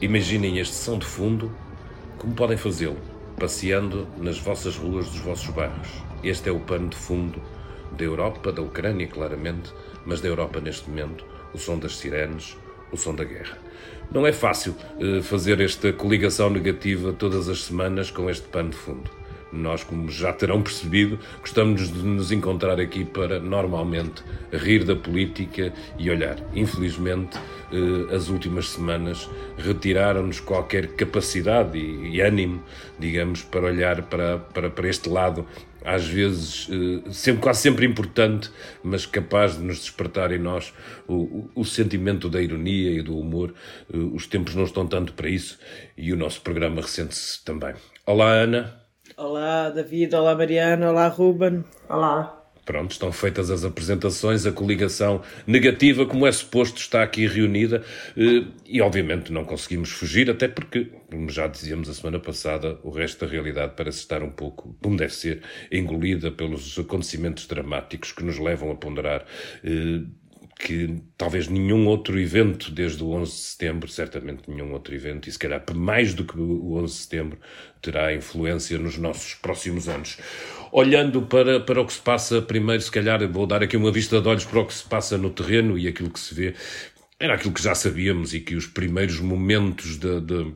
Imaginem este som de fundo. Como podem fazê-lo? Passeando nas vossas ruas dos vossos bairros. Este é o pano de fundo da Europa, da Ucrânia, claramente, mas da Europa neste momento. O som das sirenes, o som da guerra. Não é fácil uh, fazer esta coligação negativa todas as semanas com este pano de fundo. Nós, como já terão percebido, gostamos de nos encontrar aqui para, normalmente, rir da política e olhar. Infelizmente, eh, as últimas semanas retiraram-nos qualquer capacidade e, ânimo, digamos, para olhar para, para, para este lado às vezes, eh, sempre, quase sempre importante, mas capaz de nos despertar em nós o, o, sentimento da ironia e do humor. Eh, os tempos não estão tanto para isso e o nosso programa ressente-se também. Olá, Ana. Olá, David. Olá, Mariana. Olá, Ruben. Olá. Pronto, estão feitas as apresentações, a coligação negativa, como é suposto, está aqui reunida eh, e, obviamente, não conseguimos fugir, até porque, como já dizíamos a semana passada, o resto da realidade parece estar um pouco, como deve ser, engolida pelos acontecimentos dramáticos que nos levam a ponderar eh, que talvez nenhum outro evento desde o 11 de setembro, certamente nenhum outro evento, e se calhar mais do que o 11 de setembro, terá influência nos nossos próximos anos. Olhando para, para o que se passa, primeiro, se calhar, vou dar aqui uma vista de olhos para o que se passa no terreno e aquilo que se vê. Era aquilo que já sabíamos e que os primeiros momentos de, de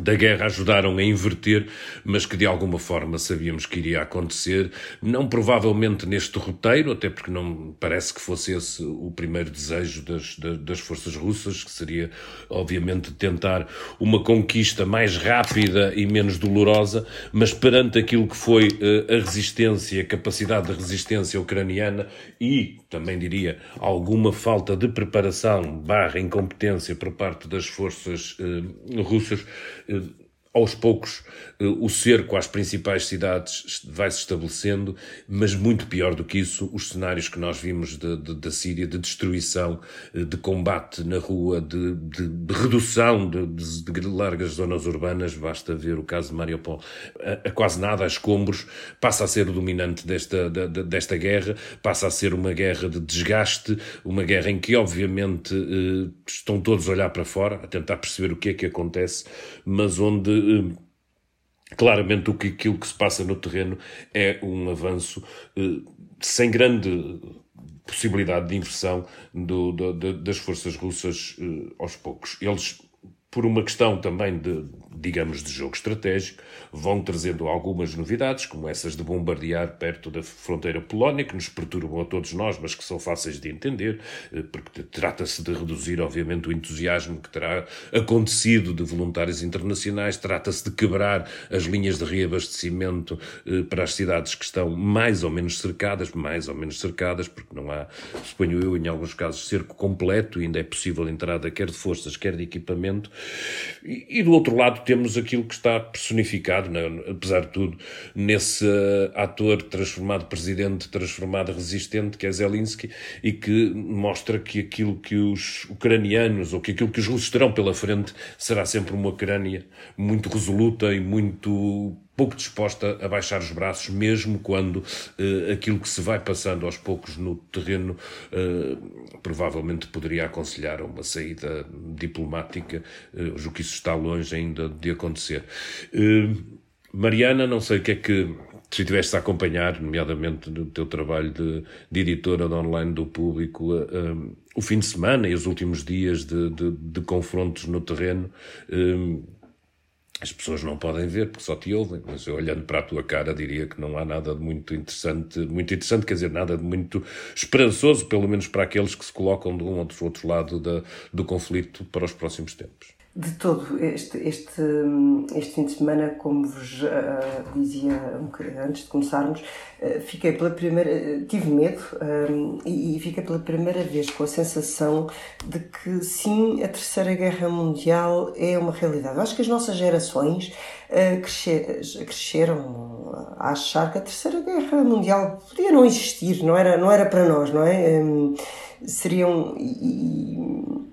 da guerra ajudaram a inverter, mas que de alguma forma sabíamos que iria acontecer, não provavelmente neste roteiro, até porque não parece que fosse esse o primeiro desejo das, das forças russas, que seria, obviamente, tentar uma conquista mais rápida e menos dolorosa, mas perante aquilo que foi eh, a resistência, a capacidade de resistência ucraniana e, também diria, alguma falta de preparação barra incompetência por parte das forças eh, russas, eh, aos poucos o cerco às principais cidades vai se estabelecendo, mas muito pior do que isso, os cenários que nós vimos de, de, da Síria, de destruição, eh, de combate na rua, de, de redução de, largas zonas urbanas, basta ver o caso de Mariupol, a, a, quase nada, a escombros, passa a ser o dominante desta, de, desta guerra, passa a ser uma guerra de desgaste, uma guerra em que, obviamente, eh, estão todos a olhar para fora, a tentar perceber o que é que acontece, mas onde eh, claramente o que, aquilo que se passa no terreno é um avanço eh, sem grande possibilidade de inversão do, do, das forças russas eh, aos poucos. Eles, por uma questão também de digamos, de jogo estratégico, vão trazendo algumas novidades, como essas de bombardear perto da fronteira polónia, que nos perturbam a todos nós, mas que são fáceis de entender, eh, porque trata-se de reduzir, obviamente, o entusiasmo que terá acontecido de voluntários internacionais, trata-se de quebrar as linhas de reabastecimento eh, para as cidades que estão mais ou menos cercadas, mais ou menos cercadas, porque não há, suponho eu, em alguns casos, cerco completo, ainda é possível a entrada quer de forças, quer de equipamento, e, e do outro lado temos aquilo que está personificado, né, apesar de tudo, nesse uh, ator transformado presidente, transformado resistente, que é Zelensky, e que mostra que aquilo que os ucranianos, ou que aquilo que os russos terão pela frente, será sempre uma Ucrânia muito resoluta e muito pouco disposta a baixar os braços, mesmo quando uh, aquilo que se vai passando aos poucos no terreno uh, provavelmente poderia aconselhar uma saída diplomática, uh, o que isso está longe ainda de acontecer. Mariana, não sei o que é que se estiveste a acompanhar, nomeadamente no teu trabalho de, de editora de online do público, o fim de semana e os últimos dias de, de, de confrontos no terreno, as pessoas não podem ver porque só te ouvem, mas eu olhando para a tua cara diria que não há nada de muito interessante, muito interessante, quer dizer, nada de muito esperançoso, pelo menos para aqueles que se colocam de um ou do outro lado da, do conflito para os próximos tempos. De todo, este, este, este fim de semana, como vos uh, dizia um antes de começarmos, uh, fiquei pela primeira, uh, tive medo e, e fiquei pela primeira vez com a sensação de que sim, a Terceira Guerra Mundial é uma realidade. Eu acho que as nossas gerações crescer, cresceram a achar que a Terceira Guerra Mundial podia não existir, não era, não era para nós, não é? Um, seriam. E,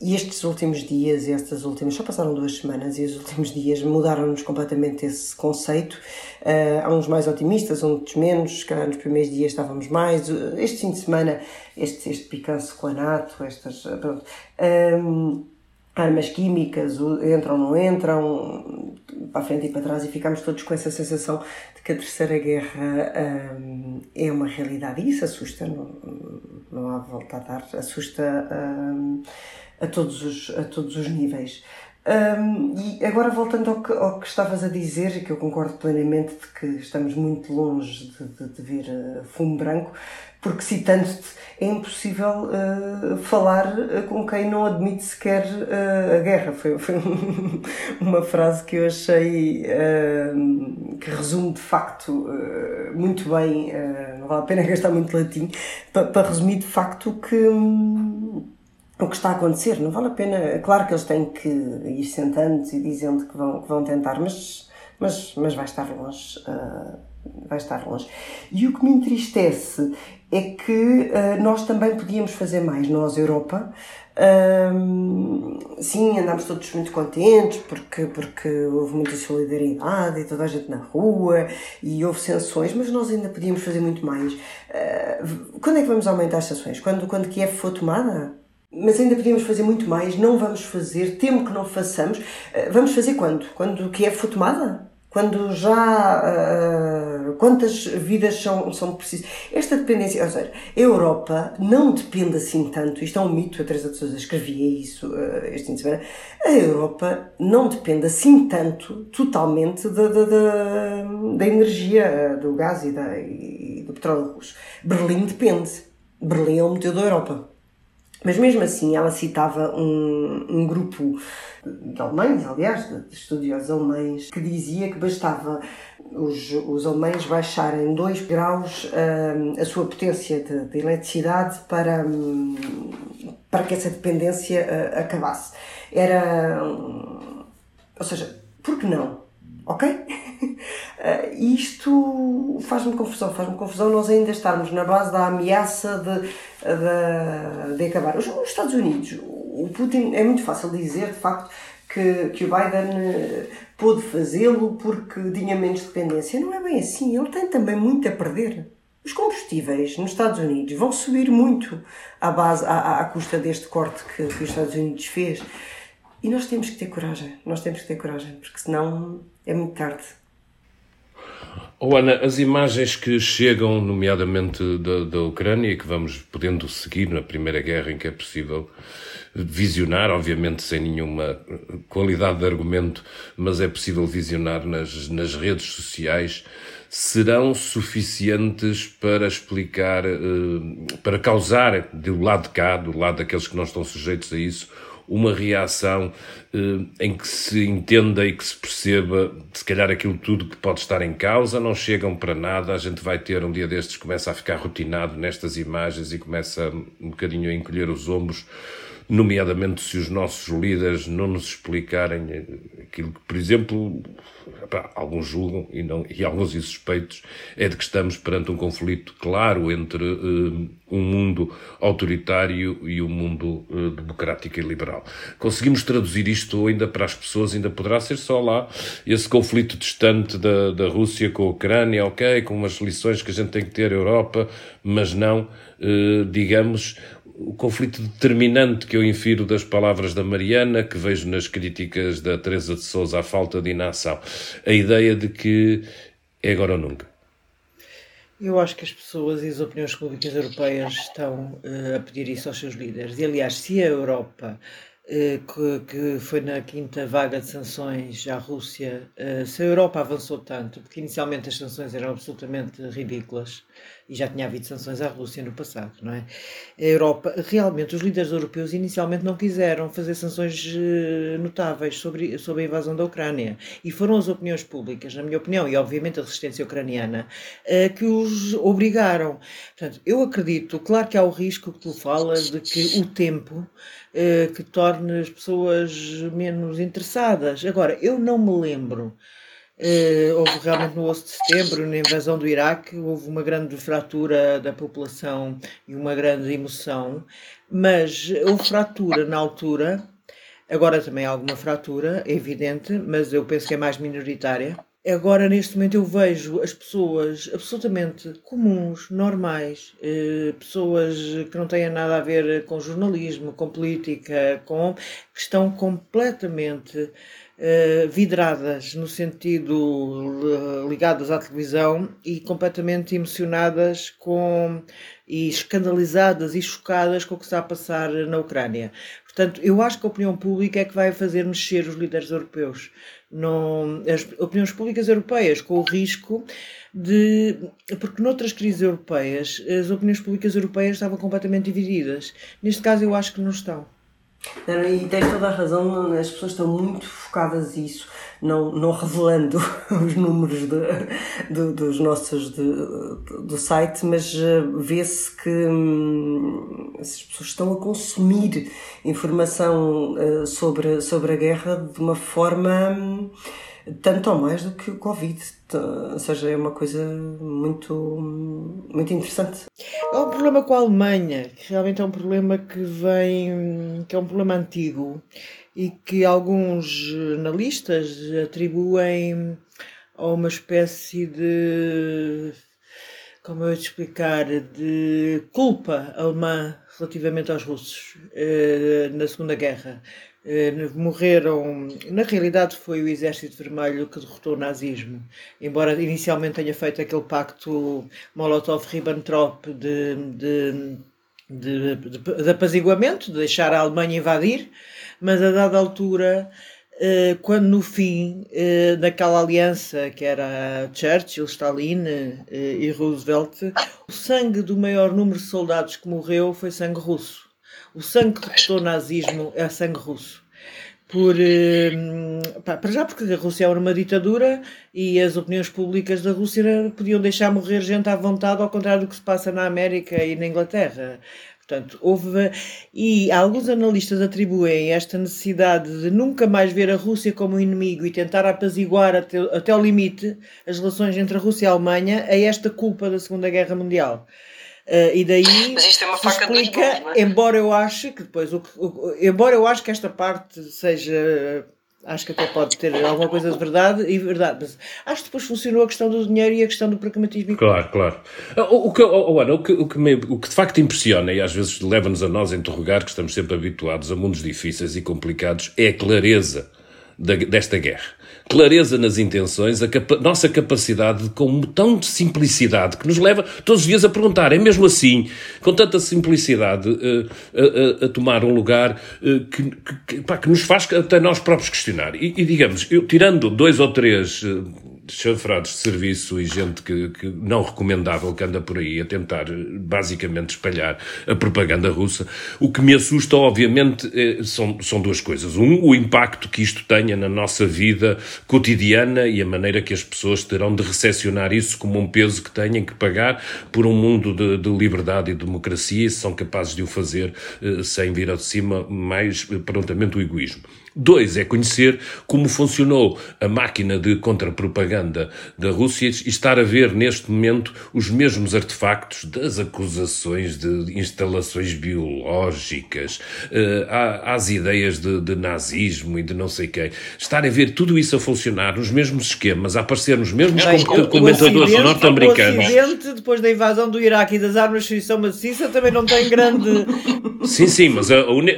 e estes últimos dias, estas últimas, só passaram duas semanas e os últimos dias mudaram-nos completamente esse conceito. Uh, há uns mais otimistas, outros menos, calhar nos primeiros dias estávamos mais. Este fim de semana, este, este picanço com NATO, estas. Pronto. Um, armas químicas, entram ou não entram, para a frente e para trás, e ficamos todos com essa sensação de que a Terceira Guerra um, é uma realidade. E isso assusta, não, não há volta a dar, assusta um, a, todos os, a todos os níveis. Um, e agora voltando ao que, ao que estavas a dizer, e que eu concordo plenamente de que estamos muito longe de, de, de ver uh, fumo branco, porque citando-te é impossível uh, falar uh, com quem não admite sequer a guerra. Foi, foi uma frase que eu achei que resume de facto muito bem, não vale a pena gastar muito latim, para, para resumir de facto que. Um, o que está a acontecer. Não vale a pena. Claro que eles têm que ir sentando e dizendo que vão, que vão tentar, mas, mas, mas vai estar longe. Uh, vai estar longe. E o que me entristece é que uh, nós também podíamos fazer mais, nós, Europa. Uh, sim, andámos todos muito contentes porque, porque houve muita solidariedade e toda a gente na rua e houve sanções, mas nós ainda podíamos fazer muito mais. Uh, quando é que vamos aumentar as sanções? Quando, quando Kiev for tomada? Mas ainda podíamos fazer muito mais, não vamos fazer, temo que não façamos. Eh, vamos fazer quando? Quando Kiev for tomada? Quando já. Uh, quantas vidas são, são precisas? Esta dependência, ou seja, a Europa não depende assim tanto, isto é um mito, a Teresa de Sousa escrevia isso uh, este fim de semana. A Europa não depende assim tanto, totalmente, da, da, da, da energia, do gás e, da, e do petróleo russo. Berlim depende. Berlim é o motor da Europa. Mas mesmo assim, ela citava um, um grupo de alemães, aliás, de estudiosos alemães, que dizia que bastava os, os alemães baixarem 2 graus um, a sua potência de, de eletricidade para, um, para que essa dependência uh, acabasse. Era. Um, ou seja, por que não? Ok? Uh, isto faz-me confusão, faz-me confusão nós ainda estarmos na base da ameaça de, de, de acabar. Os, os, Estados Unidos, o Putin, é muito fácil dizer de facto que, que o Biden eh, pôde fazê-lo porque tinha menos dependência. Não é bem assim, ele tem também muito a perder. Os combustíveis nos Estados Unidos vão subir muito à, base, à, à custa deste corte que, que os Estados Unidos fez. E nós temos que ter coragem, nós temos que ter coragem, porque senão é muito tarde. Oh, Ana, as imagens que chegam, nomeadamente da, da Ucrânia, que vamos podendo seguir na Primeira Guerra, em que é possível visionar, obviamente sem nenhuma qualidade de argumento, mas é possível visionar nas, nas redes sociais, serão suficientes para explicar, eh, para causar do lado de cá, do lado daqueles que não estão sujeitos a isso, uma reação eh, em que se entenda e que se perceba, se calhar, aquilo tudo que pode estar em causa, não chegam para nada. A gente vai ter um dia destes, começa a ficar rotinado nestas imagens e começa um bocadinho a encolher os ombros nomeadamente se os nossos líderes não nos explicarem aquilo que, por exemplo, alguns julgam e, não, e alguns insuspeitos, é de que estamos perante um conflito claro entre uh, um mundo autoritário e um mundo uh, democrático e liberal. Conseguimos traduzir isto ainda para as pessoas, ainda poderá ser só lá esse conflito distante da, da Rússia com a Ucrânia, ok, com umas lições que a gente tem que ter Europa, mas não, digamos, o conflito determinante que eu infiro das palavras da Mariana, que vejo nas críticas da Teresa de Souza à falta de inação. A ideia de que é agora ou nunca. Eu acho que as pessoas e as opiniões públicas europeias estão uh, a pedir isso aos seus líderes. E, aliás, se a Europa eh, que, que, foi na quinta vaga de sanções à Rússia, eh, se a Europa avançou tanto, porque inicialmente as sanções eram absolutamente ridículas e já tinha havido sanções à Rússia no passado, não é? A Europa, realmente, os líderes europeus inicialmente não quiseram fazer sanções eh, notáveis sobre, sobre a invasão da Ucrânia e foram as opiniões públicas, na minha opinião, e obviamente a resistência ucraniana, que os obrigaram. Portanto, eu acredito, claro que há o risco que tu falas de que o tempo eh, que torne as pessoas menos interessadas. Agora, eu não me lembro. Uh, houve realmente no 11 de setembro, na invasão do Iraque, houve uma grande fratura da população e uma grande emoção, mas houve fratura na altura, agora também há alguma fratura, é evidente, mas eu penso que é mais minoritária. Agora, neste momento, eu vejo as pessoas absolutamente comuns, normais, eh, pessoas que não têm nada a ver com jornalismo, com política, com, que estão completamente eh, vidradas no sentido ligadas à televisão e completamente emocionadas com e escandalizadas e chocadas com o que está a passar na Ucrânia. Portanto, eu acho que a opinião pública é que vai fazer mexer os líderes europeus. Não, as opiniões públicas europeias, com o risco de. Porque noutras crises europeias, as opiniões públicas europeias estavam completamente divididas. Neste caso, eu acho que não estão. E tens toda a razão, as pessoas estão muito focadas nisso, não, não revelando os números de, de, dos nossos de, do site, mas eh, vê-se que hum, as pessoas estão a consumir informação uh, sobre, sobre a guerra de uma forma. Hum, tanto ou mais do que o Covid. Ou seja, é uma coisa muito, muito interessante. Há um problema com a Alemanha, que realmente é um problema que vem, que é um problema antigo e que alguns jornalistas atribuem a uma espécie de como eu ia te explicar, de culpa alemã relativamente aos russos eh, na Segunda Guerra. Eh, morreram. Na realidade, foi o Exército Vermelho que derrotou o nazismo, embora inicialmente tenha feito aquele pacto Molotov-Ribbentrop de, de, de, de, apaziguamento, de deixar a Alemanha invadir, mas a dada altura. Eh, quando no fim eh, daquela aliança que era Churchill, Stalin e Roosevelt, o sangue do maior número de soldados que morreu foi sangue russo. O sangue que derrotou o nazismo é sangue russo. Por, eh, pá, para já porque a Rússia era uma ditadura e as opiniões públicas da Rússia podiam deixar morrer gente à vontade, ao contrário do que se passa na América e na Inglaterra. Portanto, houve. E alguns analistas atribuem esta necessidade de nunca mais ver a Rússia como um inimigo e tentar apaziguar até, até o limite as relações entre a Rússia e a Alemanha a esta culpa da Segunda Guerra Mundial. Uh, e daí Mas isto é uma faca explica, de dois é? embora eu ache que depois o, o, embora eu ache que esta parte seja acho que até pode ter alguma coisa de verdade e verdade, mas acho que depois funcionou a questão do dinheiro e a questão do pragmatismo. Claro, claro. O, o, que, oh, Ana, o, que, o, que me, o que de facto impressiona e às vezes leva-nos a nós a interrogar, que estamos sempre habituados a mundos difíceis e complicados, é a clareza da, desta guerra clareza nas intenções, a capa nossa capacidade com tão de simplicidade que nos leva todos os dias a perguntar, é mesmo assim, com tanta simplicidade, uh, a, a, tomar um lugar uh, que, que, pá, que, nos faz até nós próprios questionar. E, e digamos, eu tirando dois ou três uh, chanfrados de serviço e gente que, que, não recomendável que anda por aí a tentar basicamente espalhar a propaganda russa. O que me assusta, obviamente, é, são, são duas coisas. Um, o impacto que isto tenha na nossa vida cotidiana e a maneira que as pessoas terão de recepcionar isso como um peso que têm que pagar por um mundo de, de liberdade e democracia e se são capazes de o fazer eh, sem vir de cima mais eh, prontamente o egoísmo. Dois, é conhecer como funcionou a máquina de contra-propaganda da Rússia e estar a ver neste momento os mesmos artefactos das acusações de instalações biológicas, uh, às ideias de, de, nazismo e de não sei quem. Estar a ver tudo isso a funcionar nos mesmos esquemas, a aparecer nos mesmos Bem, comentadores norte-americanos. O Ocidente, depois da invasão do Iraque e das armas de destruição maciça, também não tem grande. Sim, sim, mas a, a uni...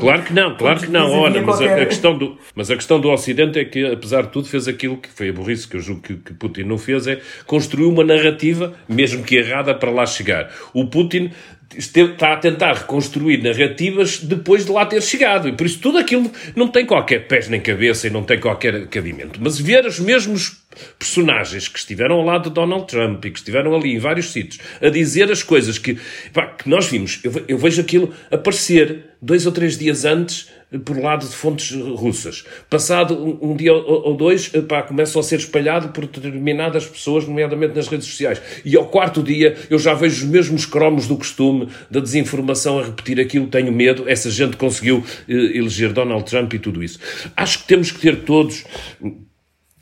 claro que não, claro que não. Olha, mas a, a questão do, mas a questão do Ocidente é que, apesar de tudo, fez aquilo que foi a burrice que eu julgo que, que Putin não fez, é construir uma narrativa, mesmo que errada, para lá chegar. O Putin está a tentar reconstruir narrativas depois de lá ter chegado. E por isso tudo aquilo não tem qualquer pés nem cabeça e não tem qualquer cabimento. Mas ver os mesmos personagens que estiveram ao lado de Donald Trump e que estiveram ali em vários sítios a dizer as coisas que, pá, que nós vimos, eu, eu vejo aquilo aparecer dois ou três dias antes por lado de fontes russas. Passado um, um dia ou, ou dois, pá, começam a ser espalhado por determinadas pessoas, nomeadamente nas redes sociais. E ao quarto dia eu já vejo os mesmos cromos do costume da desinformação a repetir aquilo, tenho medo. Essa gente conseguiu eh, eleger Donald Trump e tudo isso. Acho que temos que ter todos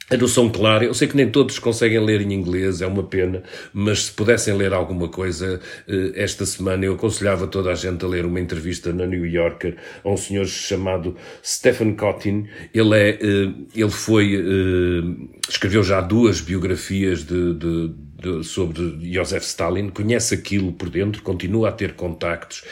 a noção clara. Eu sei que nem todos conseguem ler em inglês, é uma pena, mas se pudessem ler alguma coisa eh, esta semana, eu aconselhava toda a gente a ler uma entrevista na New Yorker a um senhor chamado Stephen Cottin. Ele é, eh, ele foi, escreveu já duas biografias de, de de, sobre Joseph Stalin, conhece aquilo por dentro, continua a ter contactos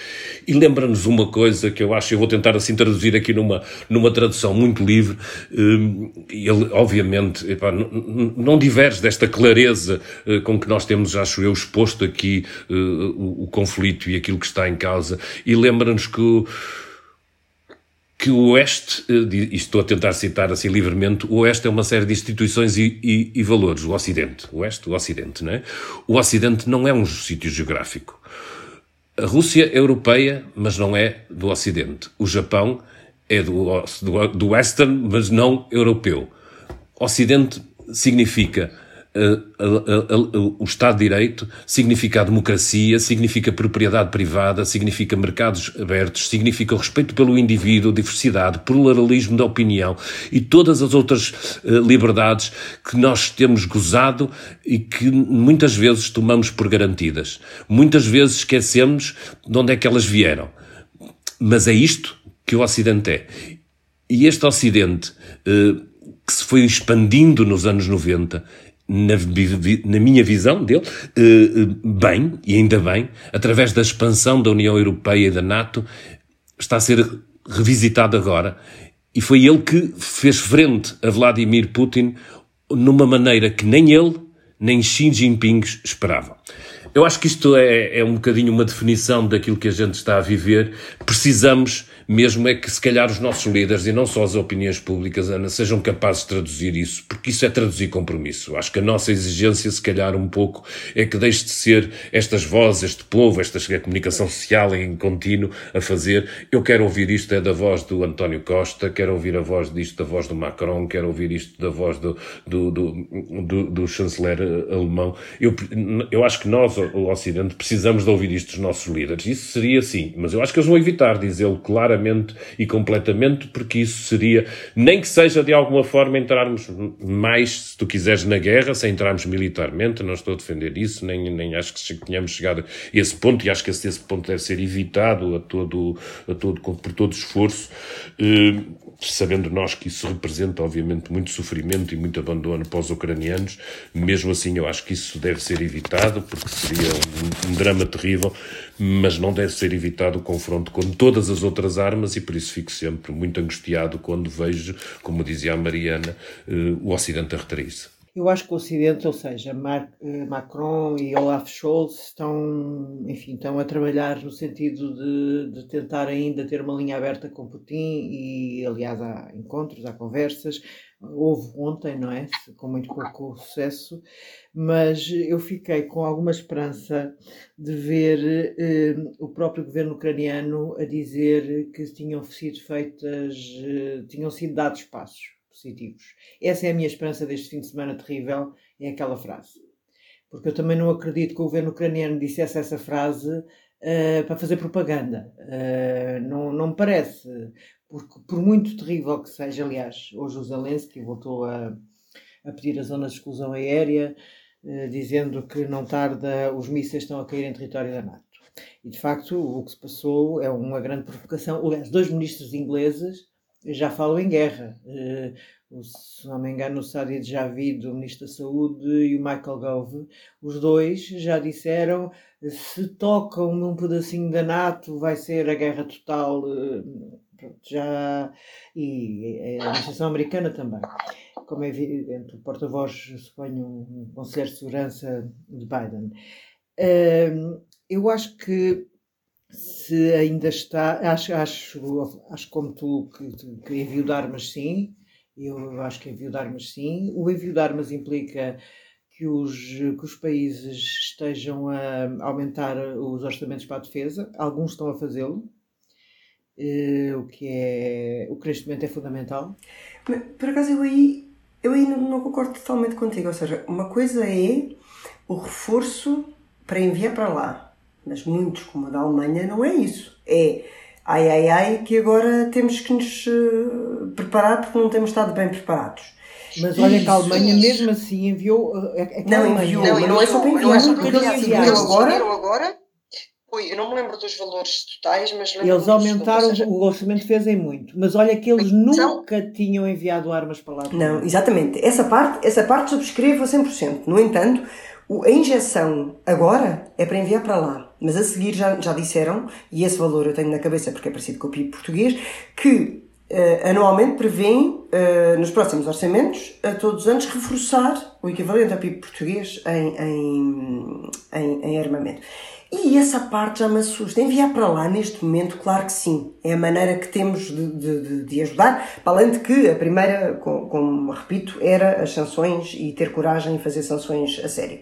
e lembra-nos uma coisa que eu acho, eu vou tentar assim traduzir aqui numa, numa tradução muito livre. Hum, ele, obviamente, epá, não diverge desta clareza eh, com que nós temos, acho eu, exposto aqui eh, o, o conflito e aquilo que está em causa e lembra-nos que que o Oeste, eh, e estou a tentar citar assim livremente, o Oeste é uma série de instituições e, e, e valores. O Ocidente, o Oeste, o Ocidente, não é? O Ocidente não é um sítio geográfico. A Rússia é europeia, mas não é do Ocidente. O Japão é do, do, do Western, mas não europeu. Ocidente significa o Estado de Direito significa a democracia, significa propriedade privada, significa mercados abertos, significa o respeito pelo indivíduo, diversidade, pluralismo da opinião e todas as outras eh, liberdades que nós temos gozado e que muitas vezes tomamos por garantidas. Muitas vezes esquecemos de onde é que elas vieram. Mas é isto que o Ocidente é. E este Ocidente, eh, que se foi expandindo nos anos 90, na, na, minha visão dele, eh, eh, bem, e ainda bem, através da expansão da União Europeia e da NATO, está a ser revisitado agora. E foi ele que fez frente a Vladimir Putin numa maneira que nem ele, nem Xi Jinping esperavam. Eu acho que isto é, é um bocadinho uma definição daquilo que a gente está a viver. Precisamos mesmo é que se calhar os nossos líderes, e não só as opiniões públicas, Ana, sejam capazes de traduzir isso, porque isso é traduzir compromisso. Acho que a nossa exigência, se calhar um pouco, é que deixe de ser estas vozes, este povo, esta comunicação social em contínuo a fazer. Eu quero ouvir isto é da voz do António Costa, quero ouvir a voz disto da voz do Macron, quero ouvir isto da voz do, do, do, do, do chanceler alemão. Eu, eu acho que nós, o Ocidente, precisamos de ouvir isto dos nossos líderes. Isso seria sim, mas eu acho que eles vão evitar dizê-lo claramente claramente e completamente, porque isso seria, nem que seja de alguma forma entrarmos mais, se tu quiseres, na guerra, sem entrarmos militarmente, não estou a defender isso, nem, nem acho que tenhamos chegado a esse ponto, e acho que esse, esse ponto deve ser evitado a todo, a todo, por todo esforço. Uh, sabendo nós que isso representa, obviamente, muito sofrimento e muito abandono para os ucranianos, mesmo assim eu acho que isso deve ser evitado, porque seria um, um drama terrível, mas não deve ser evitado o confronto com todas as outras armas e por isso fico sempre muito angustiado quando vejo, como dizia a Mariana, eh, o Ocidente a retrair-se. Eu acho que o Ocidente, ou seja, eh, Macron e Olaf Scholz estão, enfim, estão a trabalhar no sentido de, de, tentar ainda ter uma linha aberta com Putin e, aliás, há encontros, há conversas. Houve ontem, não é? Com muito pouco sucesso, mas eu fiquei com alguma esperança de ver eh, o próprio governo ucraniano a dizer que tinham sido feitas, eh, tinham sido dados passos positivos. Essa é a minha esperança deste fim de semana terrível, é aquela frase. Porque eu também não acredito que o governo ucraniano dissesse essa frase uh, para fazer propaganda. Uh, não, não me parece. Porque, por muito terrível que seja, aliás, hoje o Zelensky voltou a, a pedir a zona de exclusão aérea, uh, dizendo que não tarda os mísseis estão a cair em território da NATO. E de facto, o que se passou é uma grande provocação. Aliás, dois ministros ingleses já falam em guerra. Uh, se não me engano, o Sadid Javid, o Ministro da Saúde, e o Michael Gove, os dois já disseram se tocam num pedacinho da NATO vai ser a guerra total. Uh, já e a administração americana também. Como é evidente, o porta-voz, suponho, um conselheiro de segurança de Biden. Eu acho que se ainda está, acho, acho, acho como tu que, que envio de armas sim, eu acho que envio de armas sim. O envio de armas implica que os, que os países estejam a aumentar os orçamentos para a defesa, alguns estão a fazê-lo, uh, o que é o crescimento é fundamental. Por acaso eu aí, eu aí não, não concordo totalmente contigo, ou seja, uma coisa é o reforço para enviar para lá mas muitos, como a da Alemanha, não é isso. É ai ai ai que agora temos que nos uh, preparar porque não temos estado bem preparados. Mas olha que a Alemanha mesmo assim enviou. É, é não, enviou, não, não é só para enviar, não é enviar. agora. agora Ui, eu não me lembro dos valores totais, mas Eles aumentaram, seja... o orçamento defesa em muito, mas olha que eles então, nunca tinham enviado armas para lá. Não, exatamente. Essa parte, essa parte subscrevo a 100%. No entanto, a injeção agora é para enviar para lá, mas a seguir já, já disseram, e esse valor eu tenho na cabeça porque é parecido com o PIB português, que uh, anualmente prevêem, uh, nos próximos orçamentos, a todos os anos, reforçar o equivalente ao PIB português em, em, em, em armamento. E essa parte já me assusta. Enviar para lá neste momento, claro que sim. É a maneira que temos de, de, de ajudar. Para além de que a primeira, como, como, repito, era as sanções e ter coragem em fazer sanções a sério.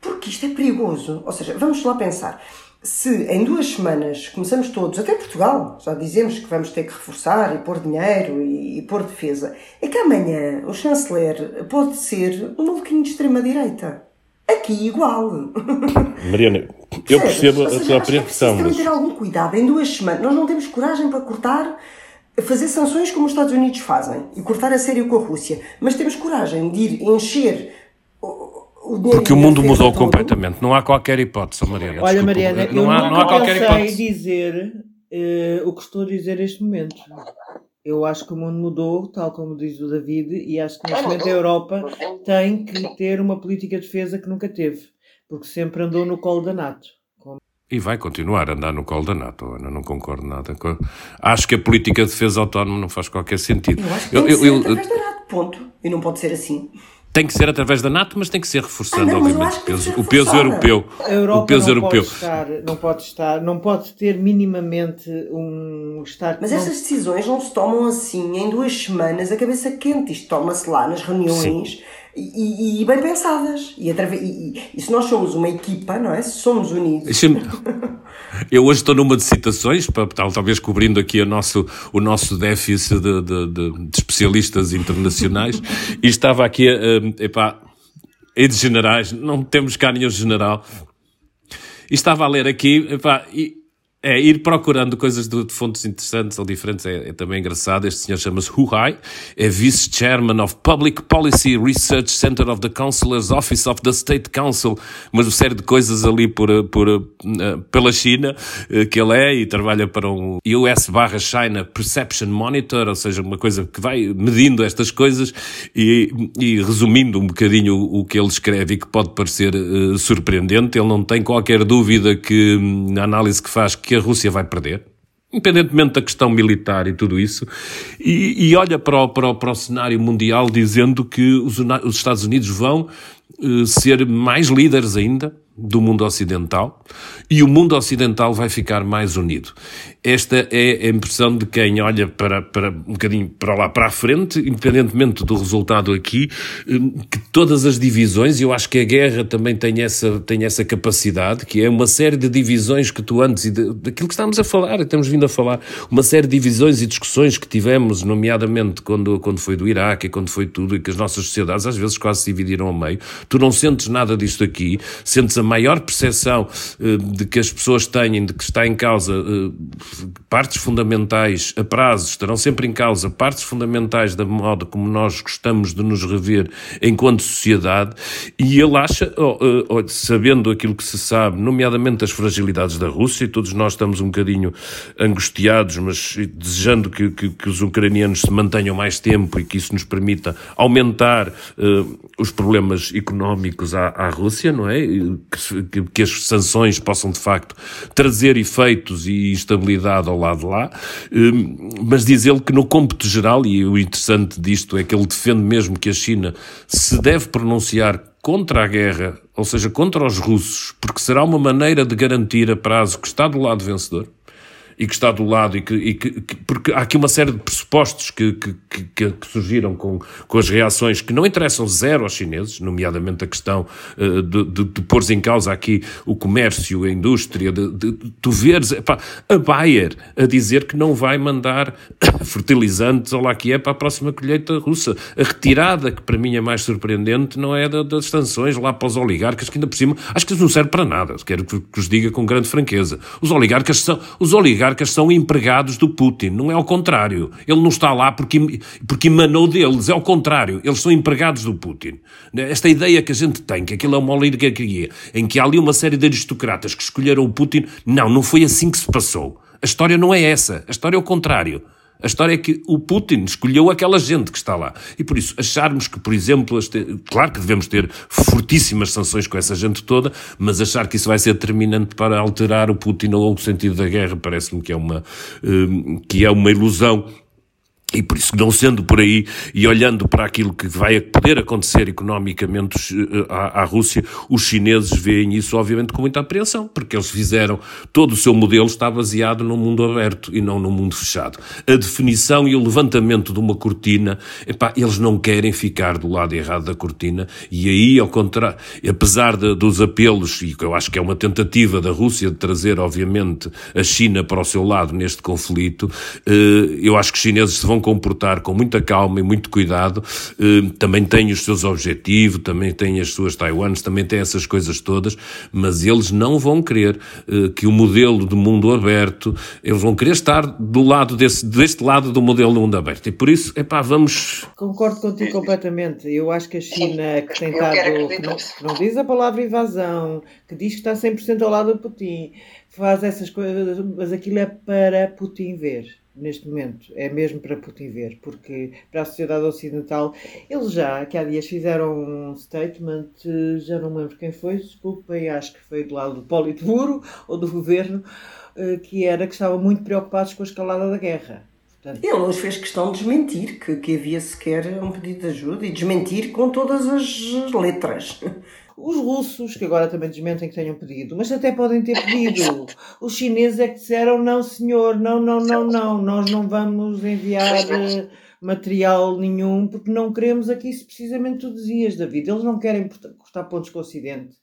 Porque isto é perigoso. Ou seja, vamos lá pensar. Se em duas semanas começamos todos, até Portugal, já dizemos que vamos ter que reforçar e pôr dinheiro e, e pôr defesa, é que amanhã o chanceler pode ser um maluquinho de extrema-direita. Aqui igual. Mariana, eu percebo a tua apreensão. Mas... ter algum cuidado. Em duas semanas, nós não temos coragem para cortar, fazer sanções como os Estados Unidos fazem e cortar a sério com a Rússia. Mas temos coragem de ir encher o. Porque o mundo mudou todo. completamente. Não há qualquer hipótese, Mariana. Olha, Desculpa, Mariana, não eu há, não há qualquer hipótese. dizer uh, o que estou a dizer neste momento. Eu acho que o mundo mudou, tal como diz o David, e acho que neste momento a Europa tem que ter uma política de defesa que nunca teve, porque sempre andou no colo da NATO. E vai continuar a andar no colo da NATO, Ana, não concordo nada. Com... Acho que a política de defesa autónoma não faz qualquer sentido. Eu acho que eu, eu, da NATO, ponto. E não pode ser assim. Tem que ser através da NATO, mas tem que ser reforçando, ah, não, obviamente, o peso, o peso europeu. A Europa o peso não europeu. Pode estar, não pode estar, não pode ter minimamente um Estado. Mas essas decisões não se tomam assim em duas semanas, a cabeça quente. Isto toma-se lá nas reuniões. E, e, bem pensadas. E, e, e, se nós somos uma equipa, não é? Se somos unidos. Eu hoje estou numa de citações, para, talvez cobrindo aqui a nosso, o nosso déficit de, de, de, de especialistas internacionais, e estava aqui, uh, epá, e de generais, não temos cá nenhum general, e estava a ler aqui, epá, e, é, ir procurando coisas de, de, fontes interessantes ou diferentes é, é também engraçado. Este senhor chama-se Hu Hai, é Vice-Chairman of Public Policy Research Center of the Counselor's Office of the State Council, uma série de coisas ali por, por, uh, pela China uh, que ele é e trabalha para um US barra China Perception Monitor, ou seja, uma coisa que vai medindo estas coisas e, e resumindo um bocadinho o, que ele escreve e que pode parecer uh, surpreendente. Ele não tem qualquer dúvida que na análise que faz que a Rússia vai perder, independentemente da questão militar e tudo isso, e, e olha para o, para, o, para o cenário mundial dizendo que os, os Estados Unidos vão uh, ser mais líderes ainda do mundo ocidental e o mundo ocidental vai ficar mais unido. Esta é a impressão de quem olha para, para um bocadinho para lá para a frente, independentemente do resultado aqui, hum, que todas as divisões, e eu acho que a guerra também tem essa, tem essa capacidade, que é uma série de divisões que tu antes, e de, daquilo que estamos a falar, estamos vindo a falar, uma série de divisões e discussões que tivemos, nomeadamente quando, quando foi do Iraque e quando foi tudo, e que as nossas sociedades às vezes quase se dividiram ao meio. Tu não sentes nada disto aqui, sentes a maior percepção uh, de que as pessoas têm de que está em causa uh, partes fundamentais a prazo, estarão sempre em causa partes fundamentais da moda como nós gostamos de nos rever enquanto sociedade, e ele acha, oh, oh, sabendo aquilo que se sabe, nomeadamente as fragilidades da Rússia, e todos nós estamos um bocadinho angustiados, mas desejando que, que, que os ucranianos se mantenham mais tempo e que isso nos permita aumentar uh, os problemas económicos à, à Rússia, não é? Que, que, as sanções possam de facto trazer efeitos e estabilidade ao lado de lá, hum, mas diz ele que no cômputo geral, e o interessante disto é que ele defende mesmo que a China se deve pronunciar contra a guerra, ou seja, contra os russos, porque será uma maneira de garantir a prazo que está do lado vencedor e que está do lado e que, e que, que porque há aqui uma série de pressupostos que, que, que, surgiram com, com as reações que não interessam zero aos chineses, nomeadamente a questão uh, de, de, de pôr em causa aqui o comércio, a indústria, de, de, de tu veres epá, a Bayer a dizer que não vai mandar fertilizantes ou lá que é para a próxima colheita russa. A retirada, que para mim é mais surpreendente, não é das sanções lá para os oligarcas, que ainda por cima acho que isso não serve para nada, quero que, que os diga com grande franqueza. Os oligarcas são, os oligarcas oligarcas são empregados do Putin, não é ao contrário. Ele não está lá porque, porque emanou deles, é ao contrário, eles são empregados do Putin. Esta ideia que a gente tem, que aquilo é uma oligarquia, em que há ali uma série de aristocratas que escolheram o Putin, não, não foi assim que se passou. A história não é essa, a história é o contrário. A história é que o Putin escolheu aquela gente que está lá. E por isso, acharmos que, por exemplo, este... claro que devemos ter fortíssimas sanções com essa gente toda, mas achar que isso vai ser determinante para alterar o Putin ou o sentido da guerra parece-me que é uma, hum, que é uma ilusão e por isso, não sendo por aí e olhando para aquilo que vai poder acontecer economicamente eh, à, à, Rússia, os chineses veem isso, obviamente, com muita apreensão, porque eles fizeram, todo o seu modelo está baseado num mundo aberto e não num mundo fechado. A definição e o levantamento de uma cortina, epá, eles não querem ficar do lado errado da cortina e aí, ao contrário, apesar de, dos apelos, e eu acho que é uma tentativa da Rússia de trazer, obviamente, a China para o seu lado neste conflito, eh, eu acho que os chineses se vão vão comportar com muita calma e muito cuidado, eh, também têm os seus objetivos, também têm as suas Taiwans, também têm essas coisas todas, mas eles não vão querer eh, que o modelo de mundo aberto, eles vão querer estar do lado desse, deste lado do modelo de mundo aberto. E por isso, epá, vamos... Concordo contigo completamente. Eu acho que a China, que tem estado, que não, que não diz a palavra invasão, que diz que está 100% ao lado do Putin, faz essas coisas, mas aquilo é para Putin ver neste momento, é mesmo para Putin ver, porque para a sociedade ocidental, eles já, que há dias fizeram um statement, já não lembro quem foi, desculpem, acho que foi do lado do Politburo ou do governo, eh, que era que estavam muito preocupados com a escalada da guerra. Portanto, Ele nos fez questão de desmentir que, que havia sequer um pedido de ajuda e desmentir com todas as letras. Os russos, que agora também desmentem que tenham pedido, mas até podem ter pedido. Os chineses é que disseram: não, senhor, não, não, não, não, nós não vamos enviar eh, material nenhum porque não queremos aqui, precisamente tu dizias, David. Eles não querem cortar pontos com o Ocidente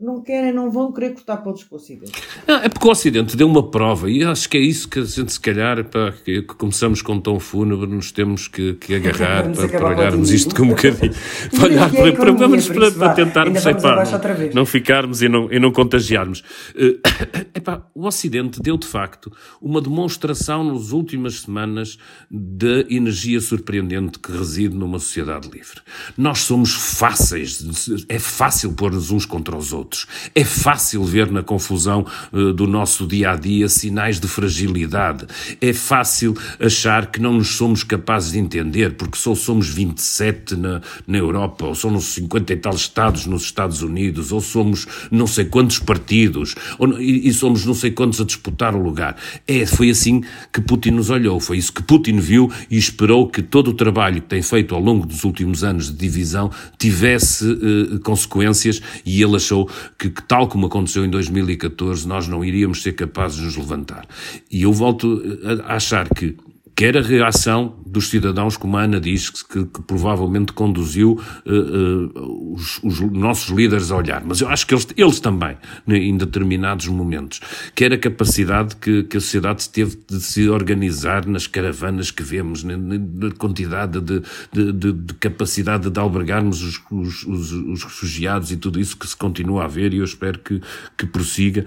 não querem, não vão querer cortar pontos com o Ocidente. Não, é porque o Ocidente deu uma prova e acho que é isso que a gente, se calhar, para que, começamos com tão fúnebre, nos temos que, que agarrar para, para olharmos isto com um bocadinho. para olhar para, para, vamos para, para tentarmos epá, não, não ficarmos e não, e não contagiarmos. Uh, epá, o Ocidente deu, de facto, uma demonstração nas últimas semanas da energia surpreendente que reside numa sociedade livre. Nós somos fáceis, é fácil pôr-nos uns contra os outros outros. É fácil ver na confusão uh, do nosso dia a dia sinais de fragilidade. É fácil achar que não nos somos capazes de entender, porque só somos 27 na, na Europa, ou somos 50 e tal Estados nos Estados Unidos, ou somos não sei quantos partidos, ou, e, e somos não sei quantos a disputar o lugar. É, foi assim que Putin nos olhou, foi isso que Putin viu e esperou que todo o trabalho que tem feito ao longo dos últimos anos de divisão tivesse uh, consequências e ele achou que, que, tal como aconteceu em 2014, nós não iríamos ser capazes de nos levantar. E eu volto a achar que quer a reação dos cidadãos, como a Ana diz, que, que provavelmente conduziu uh, uh, os, os, nossos líderes a olhar, mas eu acho que eles, eles também, né, em determinados momentos, quer a capacidade que, que, a sociedade teve de se organizar nas caravanas que vemos, na, né, na quantidade de, de, de, de, capacidade de albergarmos os, os, os, refugiados e tudo isso que se continua a ver e eu espero que, que prossiga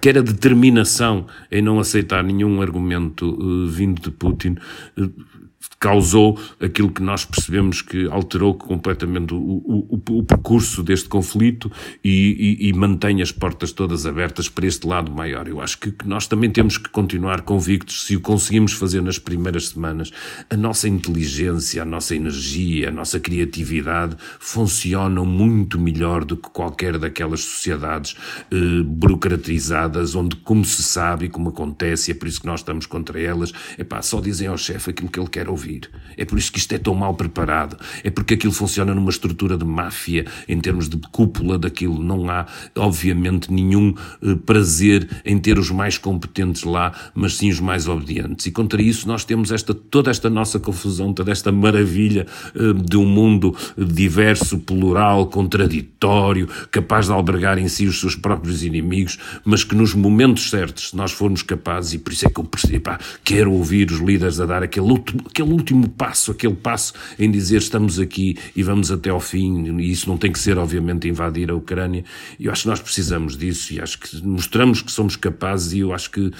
que era determinação em não aceitar nenhum argumento uh, vindo de Putin, uh, causou aquilo que nós percebemos que alterou completamente o, o, o percurso deste conflito e, e, e, mantém as portas todas abertas para este lado maior. Eu acho que, nós também temos que continuar convictos, se o conseguimos fazer nas primeiras semanas, a nossa inteligência, a nossa energia, a nossa criatividade funcionam muito melhor do que qualquer daquelas sociedades eh, burocratizadas, onde, como se sabe e como acontece, é por isso que nós estamos contra elas, epá, só dizem ao chefe aquilo que ele quer ouvir ouvir. É por isso que isto é tão mal preparado. É porque aquilo funciona numa estrutura de máfia, em termos de cúpula daquilo. Não há, obviamente, nenhum eh, prazer em ter os mais competentes lá, mas sim os mais obedientes. E contra isso nós temos esta, toda esta nossa confusão, toda esta maravilha eh, de um mundo diverso, plural, contraditório, capaz de albergar em si os seus próprios inimigos, mas que nos momentos certos, se nós formos capazes, e por isso é que eu epá, quero ouvir os líderes a dar aquele último, aquele último passo, aquele passo em dizer estamos aqui e vamos até ao fim, e isso não tem que ser, obviamente, invadir a Ucrânia. Eu acho que nós precisamos disso e acho que mostramos que somos capazes e eu acho que,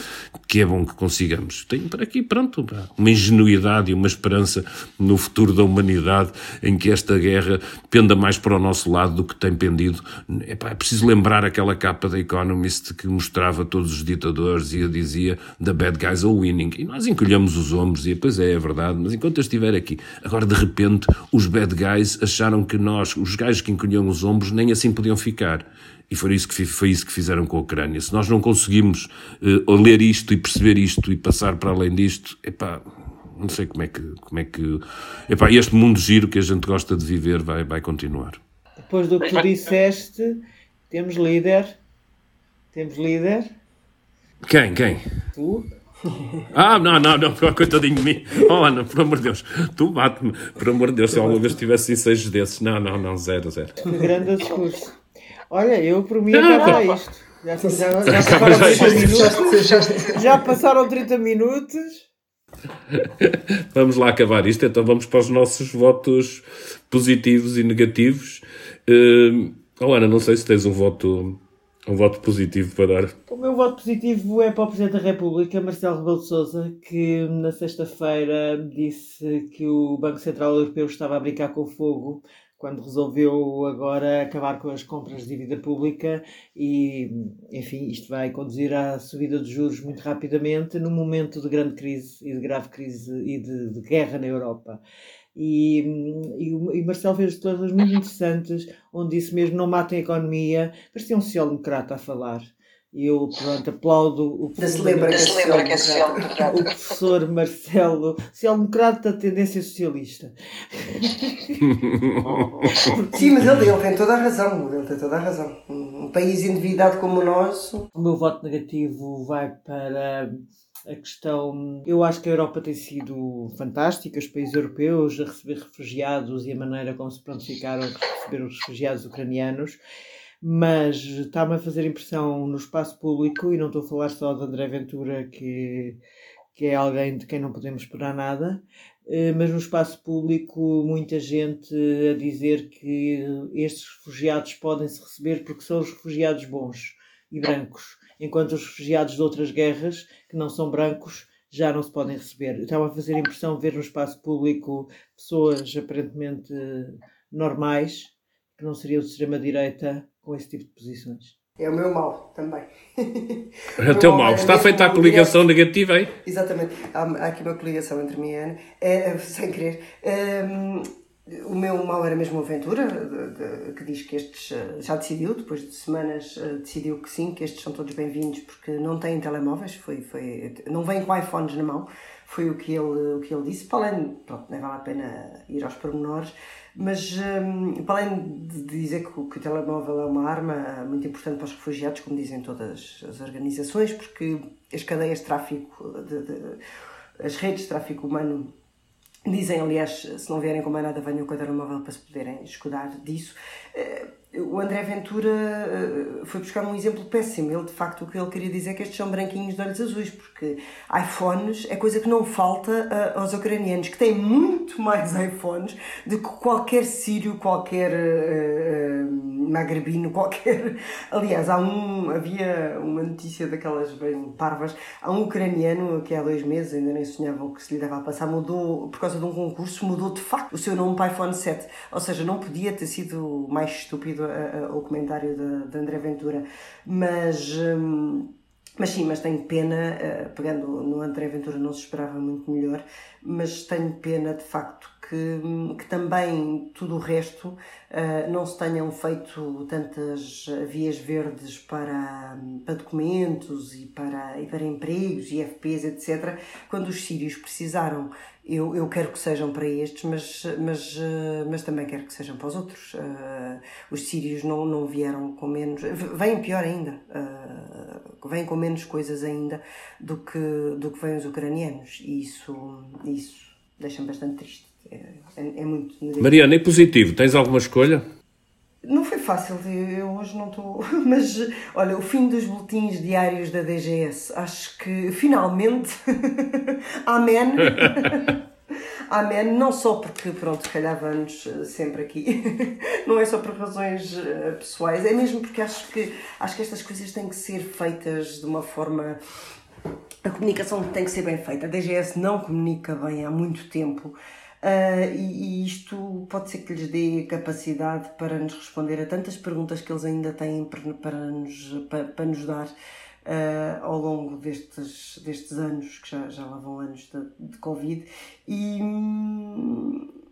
que é bom que consigamos. Tenho para aqui, pronto, uma ingenuidade e uma esperança no futuro da humanidade em que esta guerra penda mais para o nosso lado do que tem pendido. Epá, é preciso lembrar aquela capa da Economist que mostrava todos os ditadores e dizia The bad guys are winning. E nós encolhemos os ombros e, pois é, é verdade, mas enquanto eu estiver aqui, agora de repente os bad guys acharam que nós, os gajos que encolhiam os ombros, nem assim podiam ficar. E foi isso que, foi isso que fizeram com a Ucrânia. Se nós não conseguimos uh, ler isto e perceber isto e passar para além disto, epá, não sei como é que, como é que epá, este mundo giro que a gente gosta de viver vai, vai continuar. Depois do que tu disseste, temos líder. Temos líder. Quem? Quem? Tu? Ah, não, não, não, coitadinho de mim. Oh, Ana, por amor de Deus, tu bate-me. Por amor de Deus, se alguma vez tivesse ensejos desses. Não, não, não, zero, zero. Que grande discurso. Olha, eu por mim isto. Já, já, já, passaram 30 minutos. Já passaram 30 minutos. Vamos lá acabar isto, então vamos para os nossos votos positivos e negativos. Uh, oh, Ana, não sei se tens um voto, um voto positivo para dar. O meu voto positivo é para o Presidente da República, Marcelo Rebelo de Sousa, que na sexta-feira disse que o Banco Central Europeu estava a brincar com fogo quando resolveu agora acabar com as compras de dívida pública e, enfim, isto vai conduzir à subida de juros muito rapidamente num momento de grande crise e de grave crise e de, de guerra na Europa. E, e, e Marcelo fez coisas muito interessantes, onde disse mesmo não matem a economia, parecia um social-democrata a falar. E eu, pronto, aplaudo o professor, lembra que é social o professor Marcelo, social-democrata, tendência socialista. Sim, mas ele, ele tem toda a razão. Ele tem toda a razão. Um país endividado como o nosso. O meu voto negativo vai para a questão. Eu acho que a Europa tem sido fantástica, os países europeus a receber refugiados e a maneira como se prontificaram receber os refugiados ucranianos mas está-me a fazer impressão no espaço público, e não estou a falar só de André Ventura, que, que é alguém de quem não podemos esperar nada, eh, mas no espaço público muita gente a dizer que estes refugiados podem-se receber porque são os refugiados bons e brancos, enquanto os refugiados de outras guerras, que não são brancos, já não se podem receber. Estava a fazer impressão ver no espaço público pessoas aparentemente normais, que não seriam de extrema-direita, com esse tipo de posições. É o meu mal também. É o teu mal. Está feita a coligação negativa aí? Exatamente. Há, aqui uma coligação entre mim e a Ana, é, é sem querer. Um, o meu mal era mesmo Aventura, de, de, que diz que estes eh, já decidiu, depois de semanas eh, decidiu que sim, que estes são todos bem-vindos porque não têm telemóveis, foi, foi, não vêm com iPhones na mão, foi o que ele, o que ele disse. Para além, pronto, nem vale a pena ir aos pormenores, mas, um, para além de dizer que que o, telemóvel é uma arma muito importante para os refugiados, como dizem todas as organizações, porque as cadeias de tráfico, de, as redes de tráfico humano dizem, aliás, se não vierem com mais nada, venham com o telemóvel para se poderem escudar disso. Eh, o André Ventura uh, foi buscar um exemplo péssimo. Ele, de facto, o que ele queria dizer é que estes são branquinhos de olhos azuis, porque iPhones é coisa que não falta uh, aos ucranianos, que têm muito mais iPhones do que qualquer sírio, qualquer uh, magrebino, qualquer. Aliás, há um, havia uma notícia daquelas bem parvas. Há um ucraniano que há dois meses, ainda nem sonhava o que se lhe dava a passar, mudou, por causa de um concurso, mudou de facto o seu nome para iPhone 7. Ou seja, não podia ter sido mais estúpido o comentário de, de, André Ventura, mas. Hum, mas sim, mas tenho pena, uh, pegando no André Ventura não se esperava muito melhor, mas tenho pena de facto que, que também tudo o resto uh, não se tenham feito tantas vias verdes para, para documentos e para, e para empregos e FPs, etc., quando os sírios precisaram eu, eu quero que sejam para estes, mas, mas, eh, mas também quero que sejam para os outros. Uh, os sírios não, não vieram com menos. Vêm pior ainda. Uh, vêm com menos coisas ainda do que, do que vêm os ucranianos. E isso, isso deixa-me bastante triste. É, é, é muito. Mariana, é positivo? Tens alguma escolha? Não foi fácil, eu hoje não estou. Mas olha, o fim dos boletins diários da DGS, acho que finalmente. Amém! Amém, não só porque, pronto, se calhar vamos eh, sempre aqui, não é só por razões eh, pessoais, é mesmo porque acho que, acho que estas coisas têm que ser feitas de uma forma. A comunicação tem que ser bem feita. A DGS não comunica bem há muito tempo. Uh, e, e, isto pode ser que lhes dê capacidade para nos responder a tantas perguntas que eles ainda têm para, para, nos, para, para nos dar uh, ao longo destes, destes anos, que já, já lá vão anos de, de Covid, e,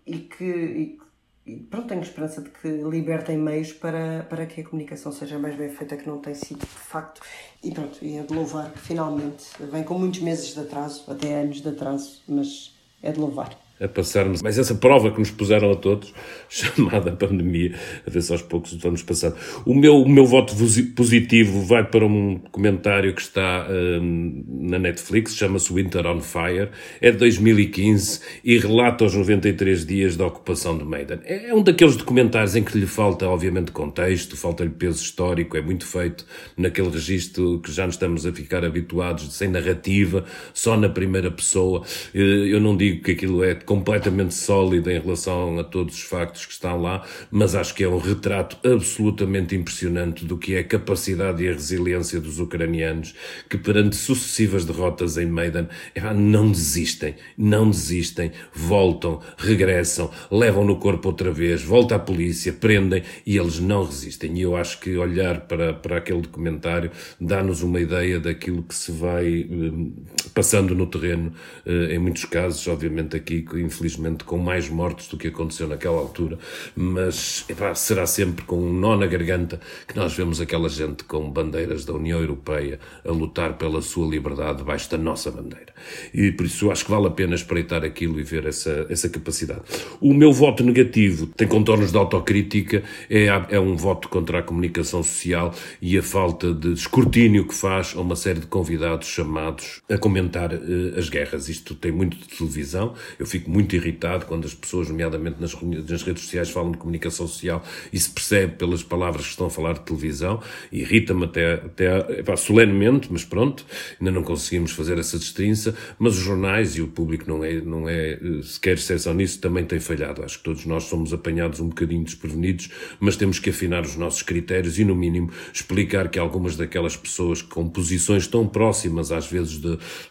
e que. E pronto, tenho esperança de que libertem meios para, para que a comunicação seja mais bem feita, que não tem sido de facto. E pronto, e é de louvar que finalmente vem com muitos meses de atraso, até anos de atraso, mas é de louvar a passarmos mais essa prova que nos puseram a todos, chamada pandemia, a ver se aos poucos vamos passar. O meu, o meu voto positivo vai para um comentário que está um, na Netflix, chama-se Winter on Fire, é de 2015 e relata os 93 dias da ocupação de Maiden. É, é um daqueles documentários em que lhe falta, obviamente, contexto, falta-lhe peso histórico, é muito feito naquele registro que já nos estamos a ficar habituados, sem narrativa, só na primeira pessoa. Eh, eu não digo que aquilo é completamente sólida em relação a todos os factos que estão lá, mas acho que é um retrato absolutamente impressionante do que é a capacidade e a resiliência dos ucranianos, que perante sucessivas derrotas em Maidan, não desistem, não desistem, voltam, regressam, levam no corpo outra vez, volta à polícia, prendem e eles não resistem. E eu acho que olhar para, para aquele documentário dá-nos uma ideia daquilo que se vai eh, passando no terreno, eh, em muitos casos, obviamente aqui infelizmente com mais mortes do que aconteceu naquela altura, mas epá, será sempre com um nó na garganta que nós vemos aquela gente com bandeiras da União Europeia a lutar pela sua liberdade debaixo da nossa bandeira. E por isso acho que vale a pena espreitar aquilo e ver essa, essa capacidade. O meu voto negativo tem contornos de autocrítica, é, é um voto contra a comunicação social e a falta de escrutínio que faz a uma série de convidados chamados a comentar uh, as guerras. Isto tem muito de televisão, eu fico fico muito irritado quando as pessoas, nomeadamente nas, nas redes sociais, falam de comunicação social e se percebe pelas palavras que estão a falar de televisão. Irrita-me até, até epá, solenemente, mas pronto, ainda não conseguimos fazer essa distinção. Mas os jornais e o público não é, não é eh, sequer exceção nisso, também tem falhado. Acho que todos nós somos apanhados um bocadinho desprevenidos, mas temos que afinar os nossos critérios e, no mínimo, explicar que algumas daquelas pessoas com posições tão próximas, às vezes,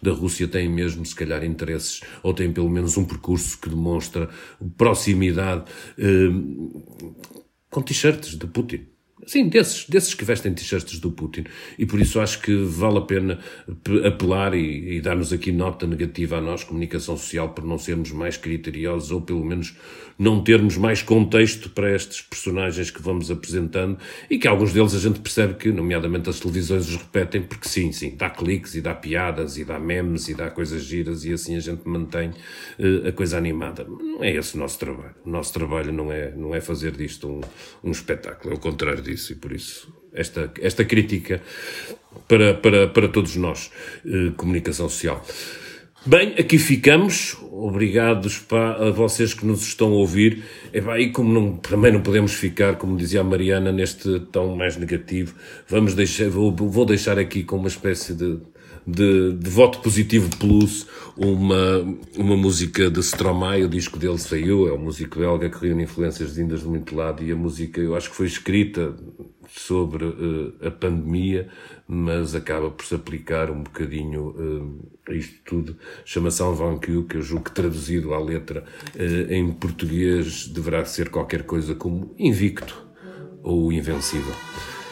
da Rússia têm mesmo, se calhar, interesses ou têm pelo menos um percurso discurso que demonstra proximidade eh, com t-shirts de Putin. Sim, desses, desses que vestem t-shirts do Putin. E por isso acho que vale a pena apelar e, e dar-nos aqui nota negativa à nós, comunicação social, por não sermos mais criteriosos ou pelo menos não termos mais contexto para estes personagens que vamos apresentando e que alguns deles a gente percebe que, nomeadamente as televisões, os repetem porque sim, sim, dá cliques e dá piadas e dá memes e dá coisas giras e assim a gente mantém uh, a coisa animada. Não é esse o nosso trabalho. O nosso trabalho não é, não é fazer disto um, um espetáculo, é o contrário e por isso esta, esta crítica para, para, para todos nós, uh, comunicação social. Bem, aqui ficamos. Obrigados a vocês que nos estão a ouvir. E como não, também não podemos ficar, como dizia a Mariana, neste tão mais negativo, vamos deixar, vou, vou deixar aqui com uma espécie de, de, de, voto positivo plus uma, uma música de Stromae, o disco dele saiu, é um músico belga que reúne influências vindas de muito lado e a música eu acho que foi escrita sobre uh, a pandemia, mas acaba por se aplicar um bocadinho uh, a isto tudo. Chama-se Invaincu, que eu julgo que traduzido à letra uh, em português deverá ser qualquer coisa como invicto ou invencível.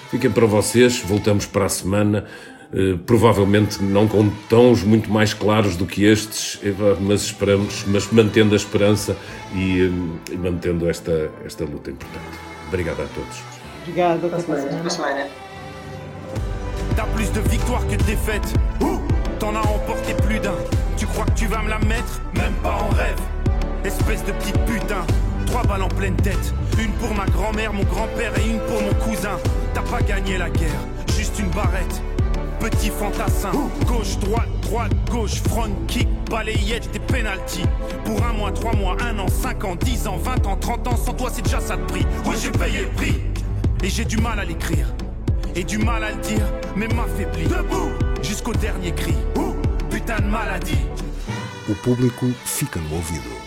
Fiquem para vocês, voltamos para a semana. Uh, provavelmente não com tons muito mais claros do que estes, mas esperamos, mas mantendo a esperança e, e mantendo esta, esta luta importante. Obrigado a todos. Obrigado, até semana. T'as plus de victoires que de défaites. T'en as emporté plus d'un. Tu crois que tu vas me la mettre Même pas en rêve. Espèce de petite putain. Trois balles en pleine tête. Une pour ma grand-mère, mon grand-père et une pour mon cousin. T'as pas gagné la guerre, juste une barrette. Petit fantassin, gauche, droite, droite, gauche, front kick, balayette, des penalty. Pour un mois, trois mois, un an, cinq ans, dix ans, vingt ans, trente ans, sans toi c'est déjà ça de prix. Oui, j'ai payé le prix. Et j'ai du mal à l'écrire, et du mal à le dire, mais m'affaiblit. Debout jusqu'au dernier cri. Putain de maladie. O público fica no ouvido.